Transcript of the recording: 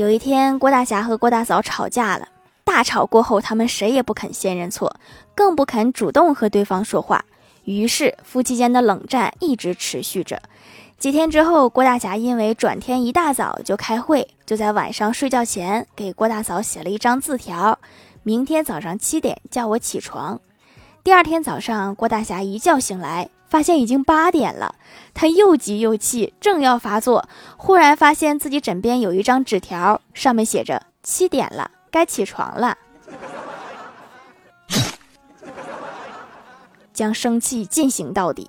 有一天，郭大侠和郭大嫂吵架了。大吵过后，他们谁也不肯先认错，更不肯主动和对方说话。于是，夫妻间的冷战一直持续着。几天之后，郭大侠因为转天一大早就开会，就在晚上睡觉前给郭大嫂写了一张字条：“明天早上七点叫我起床。”第二天早上，郭大侠一觉醒来，发现已经八点了。他又急又气，正要发作，忽然发现自己枕边有一张纸条，上面写着：“七点了。”该起床了，将生气进行到底。